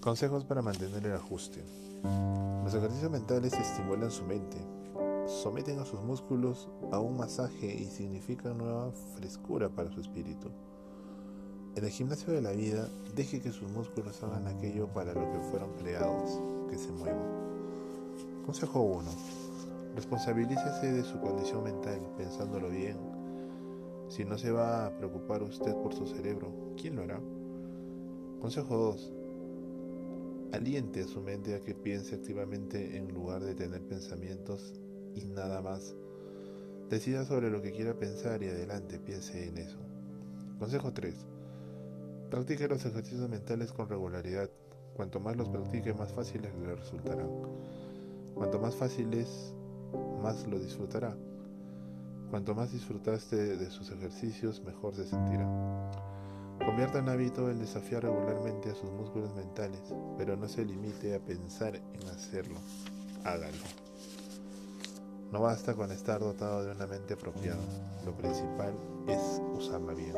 Consejos para mantener el ajuste. Los ejercicios mentales estimulan su mente, someten a sus músculos a un masaje y significan nueva frescura para su espíritu. En el gimnasio de la vida, deje que sus músculos hagan aquello para lo que fueron creados, que se muevan. Consejo 1. Responsabilícese de su condición mental, pensándolo bien. Si no se va a preocupar usted por su cerebro, ¿quién lo hará? Consejo 2 Aliente su mente a que piense activamente en lugar de tener pensamientos y nada más. Decida sobre lo que quiera pensar y adelante piense en eso. Consejo 3. Practique los ejercicios mentales con regularidad. Cuanto más los practique, más fáciles le resultarán. Cuanto más fáciles, más lo disfrutará. Cuanto más disfrutaste de sus ejercicios, mejor se sentirá. Convierta en hábito el desafiar regularmente a sus músculos mentales, pero no se limite a pensar en hacerlo. Hágalo. No basta con estar dotado de una mente apropiada, lo principal es usarla bien.